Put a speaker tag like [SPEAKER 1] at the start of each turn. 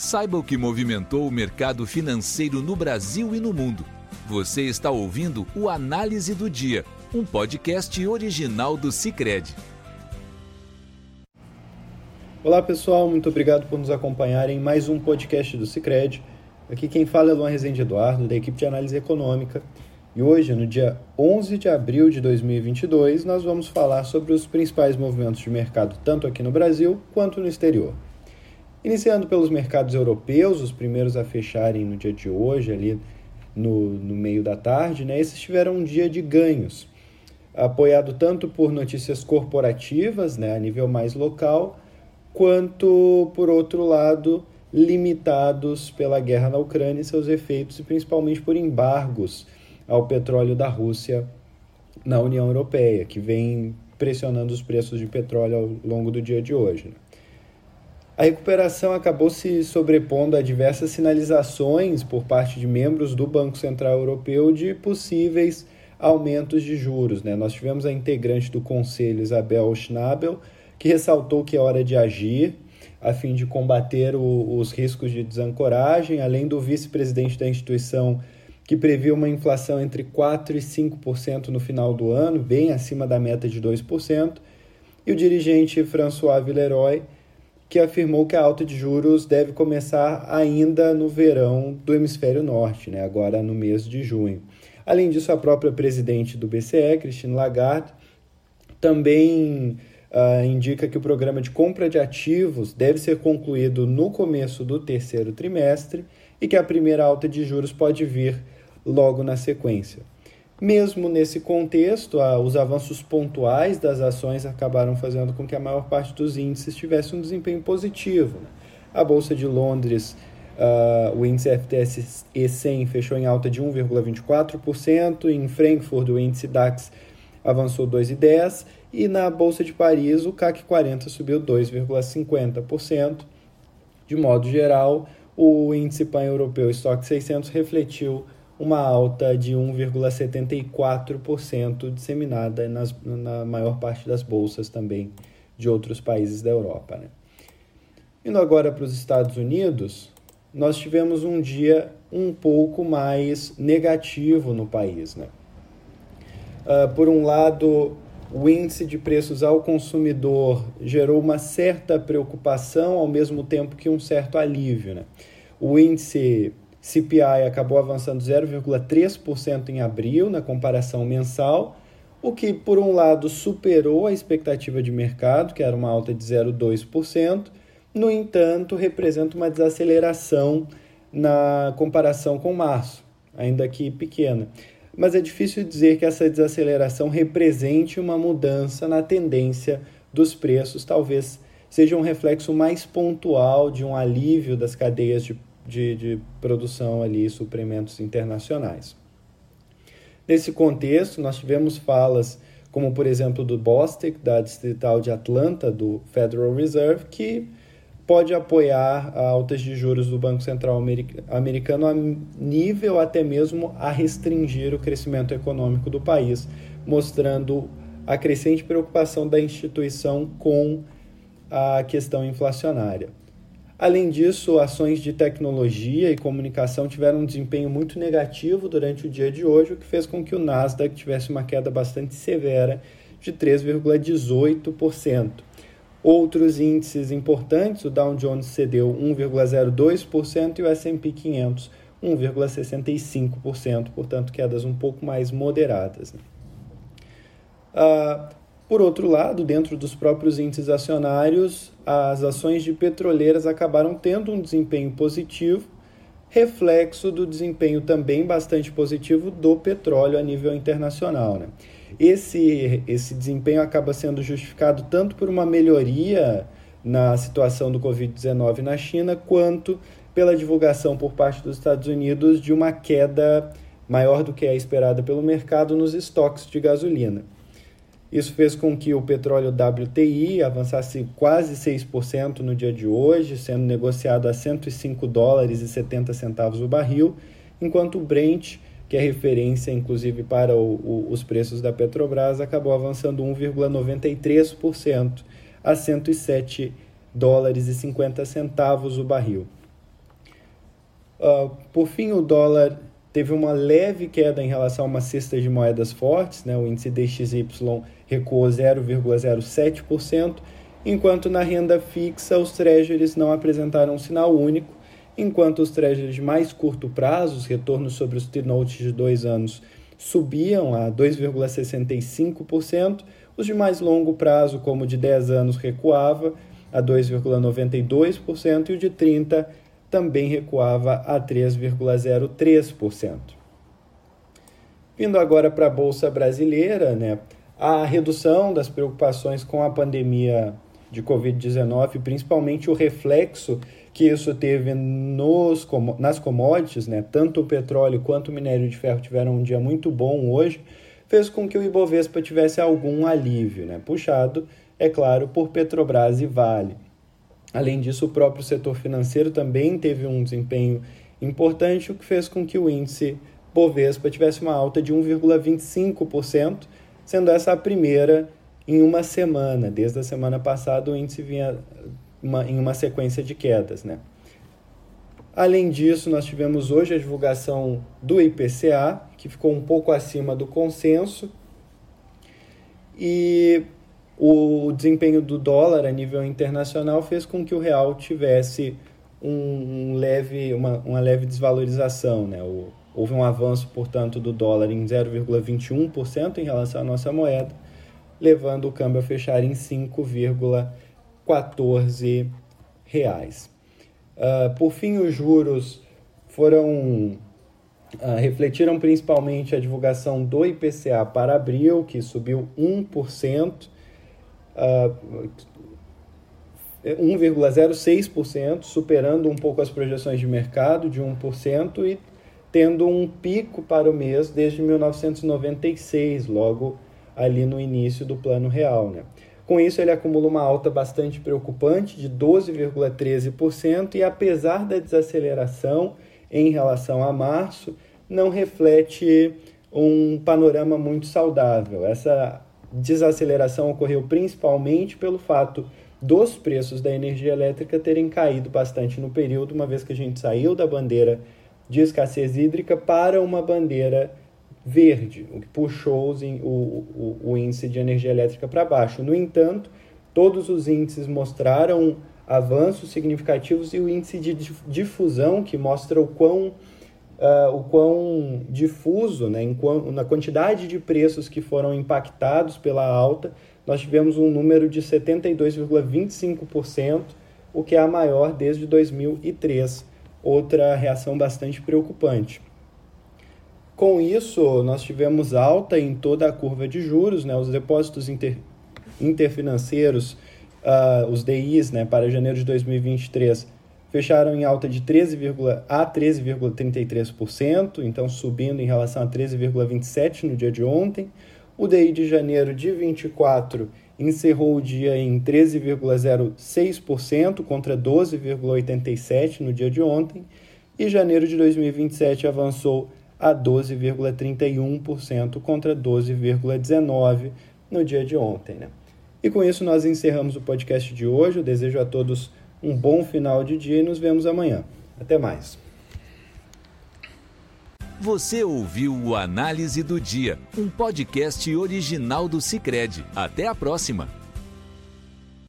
[SPEAKER 1] Saiba o que movimentou o mercado financeiro no Brasil e no mundo. Você está ouvindo o Análise do Dia, um podcast original do Cicred.
[SPEAKER 2] Olá pessoal, muito obrigado por nos acompanhar em mais um podcast do Cicred. Aqui quem fala é Luan Rezende Eduardo, da equipe de análise econômica. E hoje, no dia 11 de abril de 2022, nós vamos falar sobre os principais movimentos de mercado, tanto aqui no Brasil quanto no exterior. Iniciando pelos mercados europeus, os primeiros a fecharem no dia de hoje, ali no, no meio da tarde, né, esses tiveram um dia de ganhos, apoiado tanto por notícias corporativas, né, a nível mais local, quanto, por outro lado, limitados pela guerra na Ucrânia e seus efeitos, e principalmente por embargos ao petróleo da Rússia na União Europeia, que vem pressionando os preços de petróleo ao longo do dia de hoje. Né. A recuperação acabou se sobrepondo a diversas sinalizações por parte de membros do Banco Central Europeu de possíveis aumentos de juros. Né? Nós tivemos a integrante do Conselho, Isabel Schnabel, que ressaltou que é hora de agir a fim de combater o, os riscos de desancoragem, além do vice-presidente da instituição, que previu uma inflação entre 4% e 5% no final do ano, bem acima da meta de 2%, e o dirigente François Villeroy, que afirmou que a alta de juros deve começar ainda no verão do hemisfério norte, né, agora no mês de junho. Além disso, a própria presidente do BCE, Christine Lagarde, também uh, indica que o programa de compra de ativos deve ser concluído no começo do terceiro trimestre e que a primeira alta de juros pode vir logo na sequência. Mesmo nesse contexto, os avanços pontuais das ações acabaram fazendo com que a maior parte dos índices tivesse um desempenho positivo. Né? A Bolsa de Londres, uh, o índice FTSE 100 fechou em alta de 1,24%, em Frankfurt o índice DAX avançou 2,10% e na Bolsa de Paris o CAC 40 subiu 2,50%. De modo geral, o índice pan-europeu Stock 600 refletiu uma alta de 1,74% disseminada nas, na maior parte das bolsas também de outros países da Europa. Né? Indo agora para os Estados Unidos, nós tivemos um dia um pouco mais negativo no país. Né? Uh, por um lado, o índice de preços ao consumidor gerou uma certa preocupação, ao mesmo tempo que um certo alívio. Né? O índice CPI acabou avançando 0,3% em abril, na comparação mensal, o que, por um lado, superou a expectativa de mercado, que era uma alta de 0,2%, no entanto, representa uma desaceleração na comparação com março, ainda que pequena. Mas é difícil dizer que essa desaceleração represente uma mudança na tendência dos preços, talvez seja um reflexo mais pontual de um alívio das cadeias de de, de produção ali, suprimentos internacionais. Nesse contexto, nós tivemos falas como, por exemplo, do Bostic, da Distrital de Atlanta, do Federal Reserve, que pode apoiar altas de juros do Banco Central americano a nível até mesmo a restringir o crescimento econômico do país, mostrando a crescente preocupação da instituição com a questão inflacionária. Além disso, ações de tecnologia e comunicação tiveram um desempenho muito negativo durante o dia de hoje, o que fez com que o Nasdaq tivesse uma queda bastante severa de 3,18%. Outros índices importantes, o Dow Jones cedeu 1,02% e o S&P 500 1,65%, portanto quedas um pouco mais moderadas. Uh, por outro lado, dentro dos próprios índices acionários, as ações de petroleiras acabaram tendo um desempenho positivo, reflexo do desempenho também bastante positivo do petróleo a nível internacional. Né? Esse, esse desempenho acaba sendo justificado tanto por uma melhoria na situação do Covid-19 na China, quanto pela divulgação por parte dos Estados Unidos de uma queda maior do que é esperada pelo mercado nos estoques de gasolina. Isso fez com que o petróleo WTI avançasse quase 6% no dia de hoje, sendo negociado a 105 dólares e 70 centavos o barril, enquanto o Brent, que é referência inclusive para o, o, os preços da Petrobras, acabou avançando 1,93% a 107 dólares e 50 centavos o barril. Uh, por fim, o dólar teve uma leve queda em relação a uma cesta de moedas fortes, né? o índice DXY recuou 0,07%, enquanto na renda fixa os treasuries não apresentaram um sinal único, enquanto os treasuries de mais curto prazo, os retornos sobre os T-notes de dois anos, subiam a 2,65%, os de mais longo prazo, como o de 10 anos, recuava a 2,92% e o de 30 também recuava a 3,03%. Vindo agora para a Bolsa Brasileira, né, a redução das preocupações com a pandemia de Covid-19, principalmente o reflexo que isso teve nos, nas commodities, né, tanto o petróleo quanto o minério de ferro tiveram um dia muito bom hoje, fez com que o Ibovespa tivesse algum alívio, né, puxado, é claro, por Petrobras e Vale. Além disso, o próprio setor financeiro também teve um desempenho importante, o que fez com que o índice Bovespa tivesse uma alta de 1,25%, sendo essa a primeira em uma semana. Desde a semana passada, o índice vinha uma, em uma sequência de quedas. Né? Além disso, nós tivemos hoje a divulgação do IPCA, que ficou um pouco acima do consenso, e o desempenho do dólar a nível internacional fez com que o real tivesse um, leve, uma, uma leve desvalorização. Né? O, houve um avanço, portanto, do dólar em 0,21% em relação à nossa moeda, levando o câmbio a fechar em 5,14 reais. Uh, por fim, os juros foram uh, refletiram principalmente a divulgação do IPCA para abril, que subiu 1%, 1,06%, superando um pouco as projeções de mercado de 1% e tendo um pico para o mês desde 1996, logo ali no início do plano real. Né? Com isso, ele acumula uma alta bastante preocupante de 12,13% e, apesar da desaceleração em relação a março, não reflete um panorama muito saudável. Essa desaceleração ocorreu principalmente pelo fato dos preços da energia elétrica terem caído bastante no período, uma vez que a gente saiu da bandeira de escassez hídrica para uma bandeira verde, o que puxou o, o, o índice de energia elétrica para baixo. No entanto, todos os índices mostraram avanços significativos e o índice de difusão, que mostra o quão uh, o quão difuso, né, em na quantidade de preços que foram impactados pela alta, nós tivemos um número de 72,25%, o que é a maior desde 2003. Outra reação bastante preocupante. Com isso, nós tivemos alta em toda a curva de juros, né? os depósitos inter, interfinanceiros, uh, os DIs, né, para janeiro de 2023 fecharam em alta de 13, a 13,33%, então subindo em relação a 13,27% no dia de ontem. O DI de janeiro de 24 encerrou o dia em 13,06% contra 12,87% no dia de ontem. E janeiro de 2027 avançou a 12,31% contra 12,19% no dia de ontem. Né? E com isso nós encerramos o podcast de hoje. Eu desejo a todos um bom final de dia e nos vemos amanhã. Até mais.
[SPEAKER 1] Você ouviu o Análise do Dia, um podcast original do Cicred. Até a próxima.